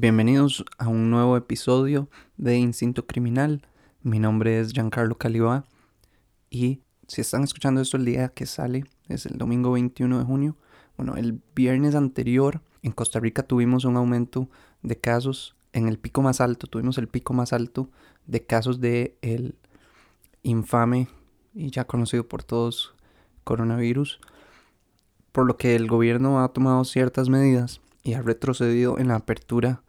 Bienvenidos a un nuevo episodio de Instinto Criminal. Mi nombre es Giancarlo Calibá y si están escuchando esto el día que sale, es el domingo 21 de junio. Bueno, el viernes anterior en Costa Rica tuvimos un aumento de casos en el pico más alto, tuvimos el pico más alto de casos de el infame y ya conocido por todos coronavirus, por lo que el gobierno ha tomado ciertas medidas y ha retrocedido en la apertura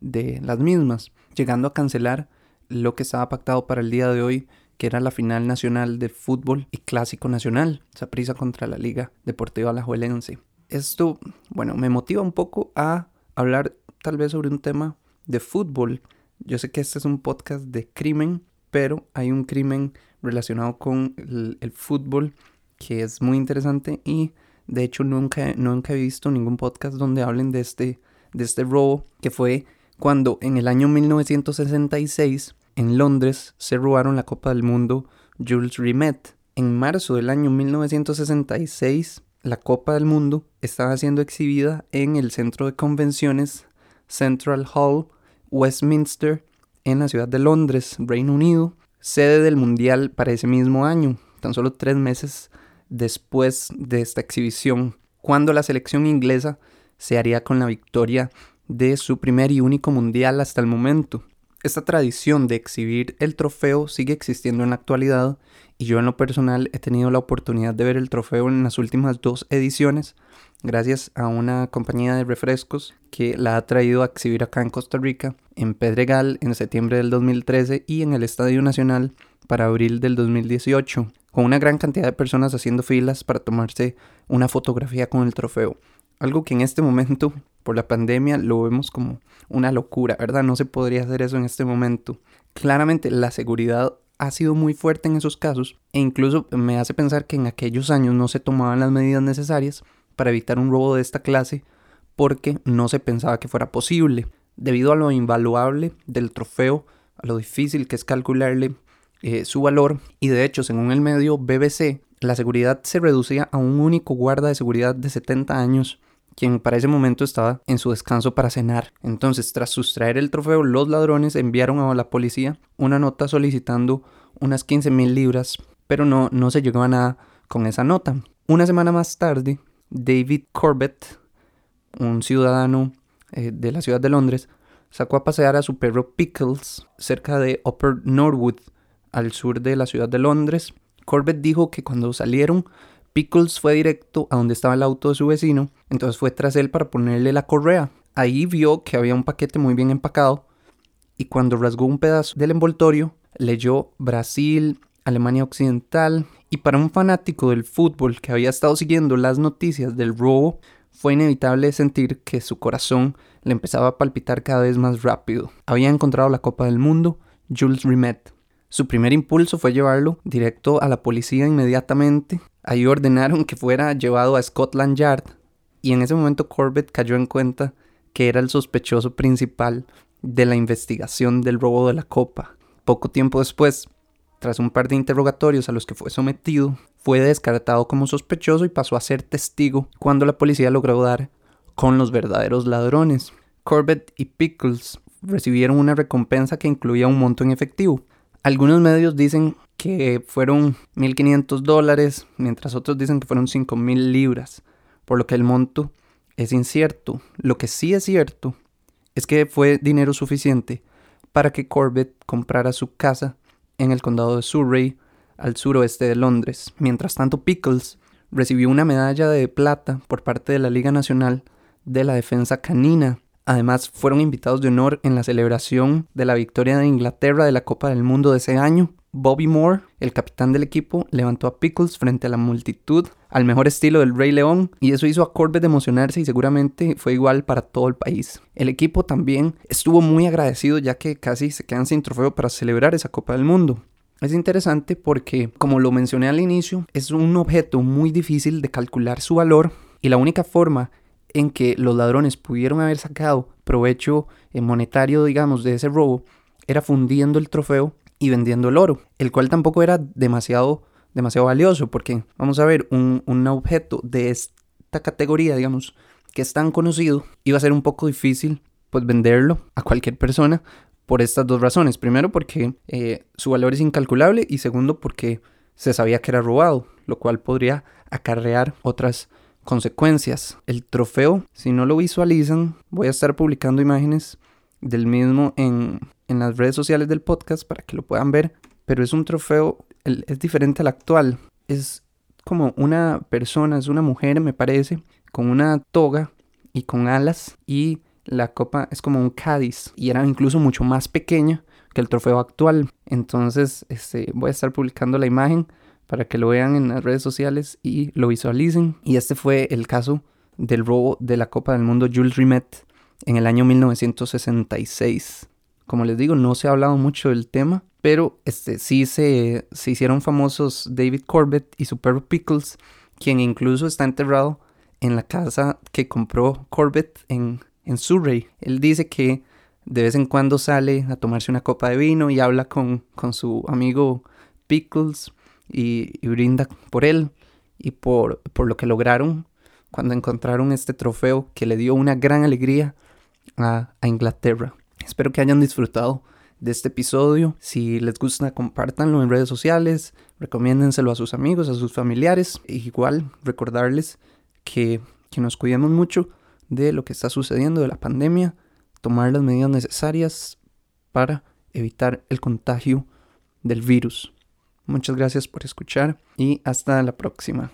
de las mismas, llegando a cancelar lo que estaba pactado para el día de hoy, que era la final nacional de fútbol y clásico nacional, prisa contra la Liga Deportiva Alajuelense. Esto, bueno, me motiva un poco a hablar tal vez sobre un tema de fútbol. Yo sé que este es un podcast de crimen, pero hay un crimen relacionado con el, el fútbol que es muy interesante y de hecho, nunca, nunca he visto ningún podcast donde hablen de este, de este robo que fue cuando en el año 1966 en Londres se robaron la Copa del Mundo Jules Rimet. En marzo del año 1966 la Copa del Mundo estaba siendo exhibida en el centro de convenciones Central Hall, Westminster, en la ciudad de Londres, Reino Unido, sede del Mundial para ese mismo año. Tan solo tres meses después de esta exhibición, cuando la selección inglesa se haría con la victoria de su primer y único mundial hasta el momento. Esta tradición de exhibir el trofeo sigue existiendo en la actualidad y yo en lo personal he tenido la oportunidad de ver el trofeo en las últimas dos ediciones gracias a una compañía de refrescos que la ha traído a exhibir acá en Costa Rica, en Pedregal en septiembre del 2013 y en el Estadio Nacional para abril del 2018 con una gran cantidad de personas haciendo filas para tomarse una fotografía con el trofeo. Algo que en este momento, por la pandemia, lo vemos como una locura, ¿verdad? No se podría hacer eso en este momento. Claramente la seguridad ha sido muy fuerte en esos casos e incluso me hace pensar que en aquellos años no se tomaban las medidas necesarias para evitar un robo de esta clase porque no se pensaba que fuera posible. Debido a lo invaluable del trofeo, a lo difícil que es calcularle eh, su valor y de hecho, según el medio BBC, la seguridad se reducía a un único guarda de seguridad de 70 años quien para ese momento estaba en su descanso para cenar. Entonces, tras sustraer el trofeo, los ladrones enviaron a la policía una nota solicitando unas 15 mil libras, pero no, no se llegó a nada con esa nota. Una semana más tarde, David Corbett, un ciudadano eh, de la ciudad de Londres, sacó a pasear a su perro Pickles cerca de Upper Norwood, al sur de la ciudad de Londres. Corbett dijo que cuando salieron, Pickles fue directo a donde estaba el auto de su vecino, entonces fue tras él para ponerle la correa. Ahí vio que había un paquete muy bien empacado y cuando rasgó un pedazo del envoltorio, leyó Brasil, Alemania Occidental y para un fanático del fútbol que había estado siguiendo las noticias del robo, fue inevitable sentir que su corazón le empezaba a palpitar cada vez más rápido. Había encontrado la Copa del Mundo, Jules Rimet, su primer impulso fue llevarlo directo a la policía inmediatamente. Ahí ordenaron que fuera llevado a Scotland Yard y en ese momento Corbett cayó en cuenta que era el sospechoso principal de la investigación del robo de la copa. Poco tiempo después, tras un par de interrogatorios a los que fue sometido, fue descartado como sospechoso y pasó a ser testigo cuando la policía logró dar con los verdaderos ladrones. Corbett y Pickles recibieron una recompensa que incluía un monto en efectivo, algunos medios dicen que fueron 1.500 dólares, mientras otros dicen que fueron 5.000 libras, por lo que el monto es incierto. Lo que sí es cierto es que fue dinero suficiente para que Corbett comprara su casa en el condado de Surrey, al suroeste de Londres. Mientras tanto, Pickles recibió una medalla de plata por parte de la Liga Nacional de la Defensa Canina Además, fueron invitados de honor en la celebración de la victoria de Inglaterra de la Copa del Mundo de ese año. Bobby Moore, el capitán del equipo, levantó a Pickles frente a la multitud al mejor estilo del Rey León y eso hizo a Corbett emocionarse y seguramente fue igual para todo el país. El equipo también estuvo muy agradecido ya que casi se quedan sin trofeo para celebrar esa Copa del Mundo. Es interesante porque, como lo mencioné al inicio, es un objeto muy difícil de calcular su valor y la única forma en que los ladrones pudieron haber sacado provecho eh, monetario, digamos, de ese robo, era fundiendo el trofeo y vendiendo el oro, el cual tampoco era demasiado, demasiado valioso, porque vamos a ver, un, un objeto de esta categoría, digamos, que es tan conocido, iba a ser un poco difícil pues venderlo a cualquier persona por estas dos razones. Primero porque eh, su valor es incalculable y segundo porque se sabía que era robado, lo cual podría acarrear otras consecuencias. El trofeo, si no lo visualizan, voy a estar publicando imágenes del mismo en, en las redes sociales del podcast para que lo puedan ver, pero es un trofeo, es diferente al actual. Es como una persona, es una mujer, me parece, con una toga y con alas y la copa es como un cádiz y era incluso mucho más pequeña que el trofeo actual. Entonces, este, voy a estar publicando la imagen para que lo vean en las redes sociales y lo visualicen. Y este fue el caso del robo de la Copa del Mundo Jules Rimet en el año 1966. Como les digo, no se ha hablado mucho del tema, pero este, sí se, se hicieron famosos David Corbett y su perro Pickles, quien incluso está enterrado en la casa que compró Corbett en, Surrey. Él dice que de vez en cuando sale a tomarse una copa de vino y habla con, con su amigo Pickles y, brinda por él y por, por lo que lograron cuando encontraron este trofeo que le dio una gran alegría a Inglaterra. Espero que hayan disfrutado de este episodio. Si les gusta, compártanlo en redes sociales, recomiéndenselo a sus amigos, a sus familiares. E igual recordarles que, que nos cuidemos mucho de lo que está sucediendo, de la pandemia, tomar las medidas necesarias para evitar el contagio del virus. Muchas gracias por escuchar y hasta la próxima.